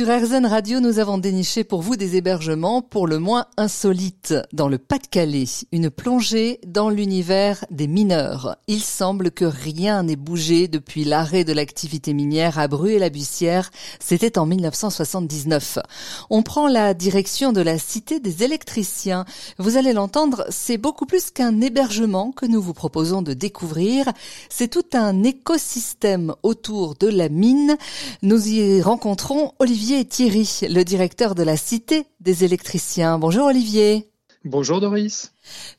Sur RZN Radio, nous avons déniché pour vous des hébergements pour le moins insolites. Dans le Pas-de-Calais, une plongée dans l'univers des mineurs. Il semble que rien n'ait bougé depuis l'arrêt de l'activité minière à Bru-et-la-Bussière. C'était en 1979. On prend la direction de la Cité des électriciens. Vous allez l'entendre, c'est beaucoup plus qu'un hébergement que nous vous proposons de découvrir. C'est tout un écosystème autour de la mine. Nous y rencontrons Olivier Olivier Thierry, le directeur de la Cité des électriciens. Bonjour Olivier. Bonjour Doris.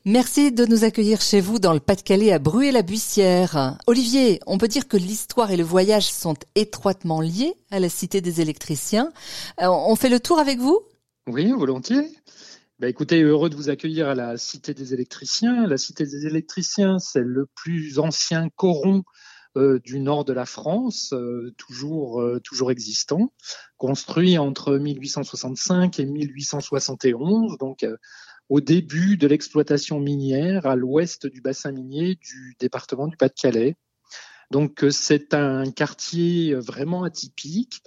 Merci de nous accueillir chez vous dans le Pas-de-Calais à Bruay-la-Bussière. Olivier, on peut dire que l'histoire et le voyage sont étroitement liés à la Cité des électriciens. Euh, on fait le tour avec vous? Oui, volontiers. Bah, écoutez, heureux de vous accueillir à la Cité des électriciens. La Cité des électriciens, c'est le plus ancien coron du nord de la France, euh, toujours, euh, toujours existant, construit entre 1865 et 1871, donc au début de l'exploitation minière à l'ouest du bassin minier du département du Pas-de-Calais. Donc c'est un quartier vraiment atypique,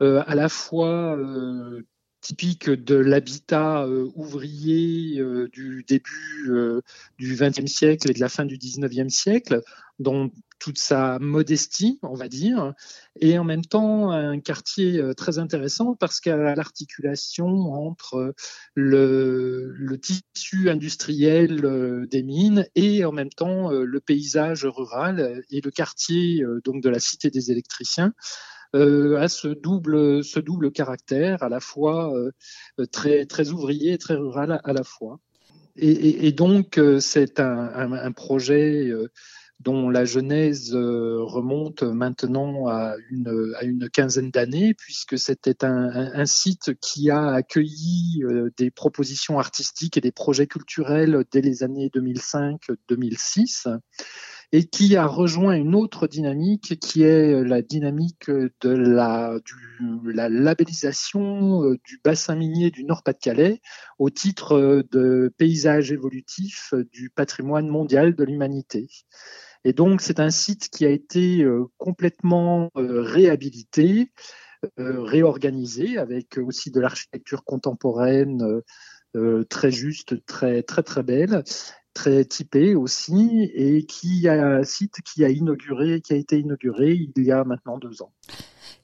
à la fois typique de l'habitat ouvrier du début du XXe siècle et de la fin du XIXe siècle, dont toute sa modestie, on va dire, et en même temps un quartier euh, très intéressant parce qu'à l'articulation entre le, le, tissu industriel euh, des mines et en même temps euh, le paysage rural et le quartier donc de la cité des électriciens a ce double, ce double caractère, à la fois très, très ouvrier et très rural à, la fois. Et, donc, c'est un, projet dont la genèse euh, remonte maintenant à une, à une quinzaine d'années, puisque c'était un, site qui a accueilli euh, des propositions artistiques et des projets culturels dès les années 2005-2006 et qui a rejoint une autre dynamique qui est la dynamique de la, du, la labellisation euh, du bassin minier du Nord-Pas-de-Calais au titre de paysage évolutif du patrimoine mondial de l'humanité. Et donc, c'est un site qui a été euh, complètement euh, réhabilité, euh, réorganisé, avec aussi de l'architecture contemporaine très juste, très très très belle, très typée aussi, et qui a un site qui a inauguré, qui a été inauguré il y a maintenant deux ans.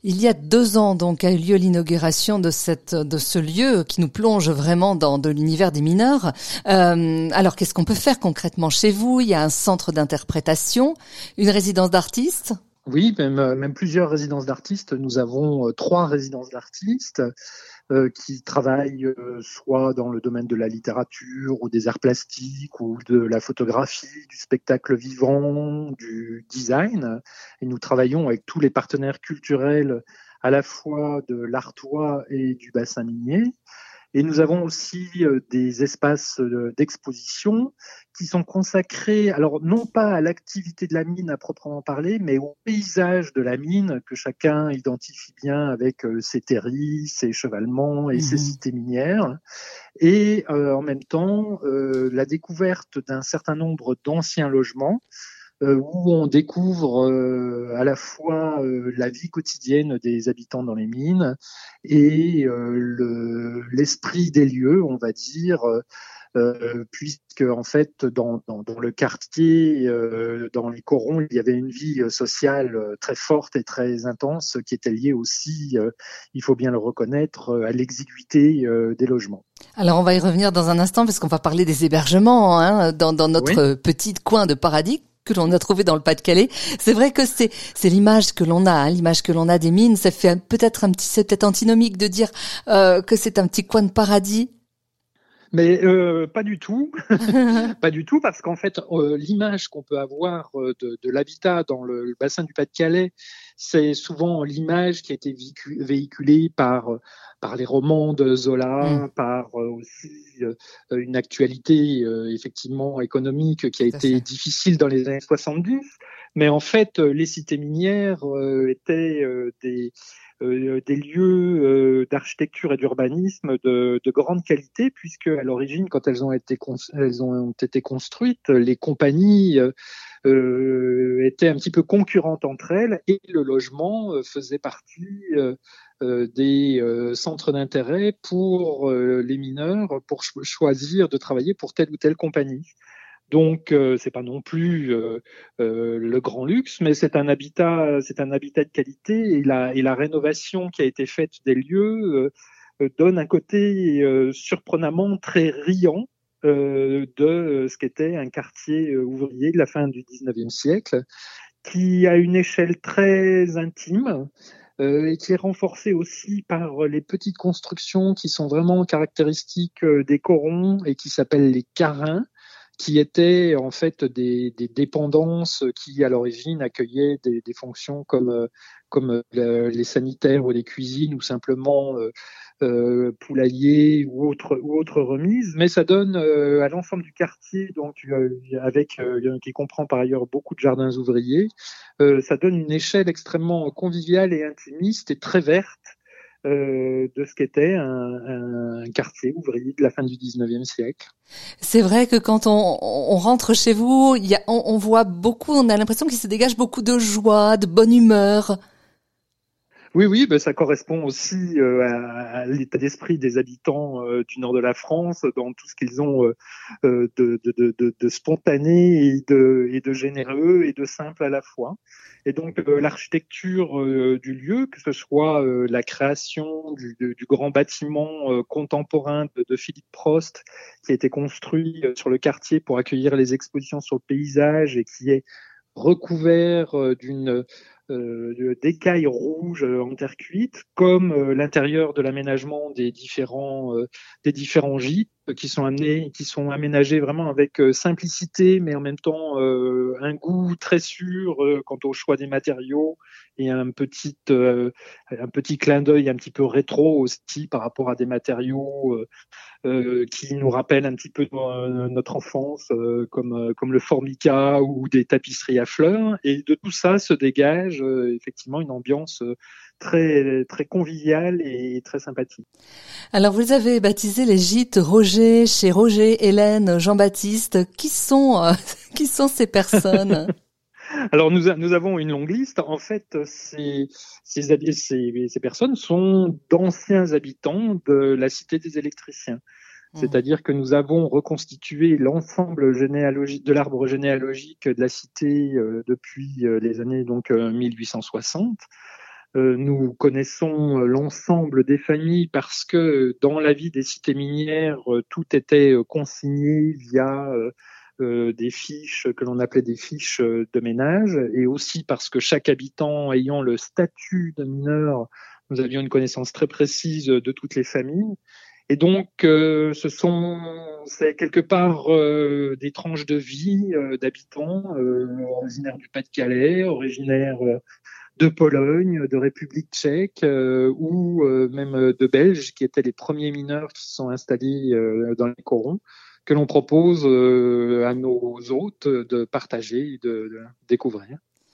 Il y a deux ans, donc, a eu lieu l'inauguration de cette, de ce lieu qui nous plonge vraiment dans de l'univers des mineurs. Euh, alors, qu'est-ce qu'on peut faire concrètement chez vous? Il y a un centre d'interprétation, une résidence d'artistes? Oui, même, même plusieurs résidences d'artistes. Nous avons euh, trois résidences d'artistes. Euh, qui travaillent euh, soit dans le domaine de la littérature ou des arts plastiques ou de la photographie, du spectacle vivant, du design. Et nous travaillons avec tous les partenaires culturels à la fois de l'Artois et du bassin minier. Et nous avons aussi euh, des espaces euh, d'exposition qui sont consacrés, alors non pas à l'activité de la mine à proprement parler, mais au paysage de la mine que chacun identifie bien avec euh, ses terris, ses chevalements et ses mhm. cités minières. Et en même temps, la découverte d'un certain nombre d'anciens logements euh, où on découvre euh, à la fois euh, la vie quotidienne des habitants dans les mines et l'esprit des lieux, on va dire. puisque en fait dans, dans, le quartier, dans les corons, il y avait une vie sociale très forte et très intense qui était liée aussi, il faut bien le reconnaître, à l'exiguïté des logements. Alors on va y revenir dans un instant parce qu'on va parler des hébergements hein, dans, dans, notre petit coin de paradis que l'on a trouvé dans le Pas-de-Calais. C'est vrai que c'est c'est l'image que l'on a, hein, l'image que l'on a des mines. Ça fait peut-être un petit, c'est peut-être antinomique de dire euh, que c'est un petit coin de paradis. Mais euh, pas du tout, pas du tout, parce qu'en fait, euh, l'image qu'on peut avoir de, de l'habitat dans le, bassin du Pas-de-Calais, c'est souvent l'image qui a été véhiculée par par les romans de Zola, mm. par aussi une actualité effectivement économique qui a été difficile dans les années 70. Mais en fait, les cités minières étaient des euh, des lieux euh, d'architecture et d'urbanisme de, de, grande qualité, puisque à l'origine, quand elles ont été, elles ont été construites, les compagnies euh, étaient un petit peu concurrentes entre elles et le logement faisait partie des centres d'intérêt pour les mineurs pour choisir de travailler pour telle ou telle compagnie. Donc euh, c'est pas non plus euh, euh, le grand luxe, mais c'est un habitat, c'est un habitat de qualité et la, rénovation qui a été faite des lieux donne un côté surprenamment très riant de ce qu'était un quartier ouvrier de la fin du 19e siècle, qui a une échelle très intime. et qui est renforcée aussi par les petites constructions qui sont vraiment caractéristiques des corons et qui s'appellent les carins, qui étaient en fait des, des dépendances qui à l'origine accueillaient des, des, fonctions comme euh, comme euh, les sanitaires ou les cuisines ou simplement euh, euh poulailler ou autre ou autre mais ça donne à l'ensemble du quartier, donc avec qui comprend par ailleurs beaucoup de jardins ouvriers, ça donne une échelle extrêmement conviviale et intimiste et très verte euh, de ce qu'était un, un, quartier ouvrier de la fin du 19e siècle. C'est vrai que quand on, on rentre chez vous, y a, on, on, voit beaucoup, on a l'impression qu'il se dégage beaucoup de joie, de bonne humeur. Oui, oui, ben ça correspond aussi euh, à, l'état d'esprit des habitants euh, du nord de la France, dans tout ce qu'ils ont euh, de, de, de, de, spontané et de, et de généreux et de simple à la fois. Et donc l'architecture du lieu, que ce soit la création du, du grand bâtiment contemporain de, Philippe Prost, qui a été construit sur le quartier pour accueillir les expositions sur le paysage et qui est recouvert d'une euh, d'écailles rouges euh, en terre cuite, comme euh, l'intérieur de l'aménagement des différents euh, des différents gîtes qui sont amenés, qui sont aménagés vraiment avec simplicité, mais en même temps un goût très sûr quant au choix des matériaux et un petit un petit clin d'œil un petit peu rétro aussi par rapport à des matériaux qui nous rappellent un petit peu notre enfance, comme comme le formica ou des tapisseries à fleurs. Et de tout ça se dégage euh, effectivement une ambiance euh, très très conviviale et très sympathique. Alors vous avez baptisé les gîtes Roger chez Roger, Hélène, Jean-Baptiste. Qui sont euh, qui sont ces personnes? Alors nous, nous avons une longue liste. En fait, ces, ces, ces, ces personnes sont d'anciens habitants de la cité des électriciens. Mmh. C'est-à-dire que nous avons reconstitué l'ensemble généalogique de l'arbre généalogique de la cité euh, depuis euh, les années donc 1860. Euh, nous connaissons l'ensemble des familles parce que dans la vie des cités minières, tout était consigné via des fiches que l'on appelait des fiches de ménage, et aussi parce que chaque habitant ayant le statut de mineur, nous avions une connaissance très précise de toutes les familles. Et donc, euh, ce sont, c'est quelque part euh, des tranches de vie euh, d'habitants originaires du Pas-de-Calais, originaires de Pologne, de République tchèque ou même de Belges, qui étaient les premiers mineurs qui se sont installés dans les corons, que l'on propose à nos hôtes de partager et de découvrir.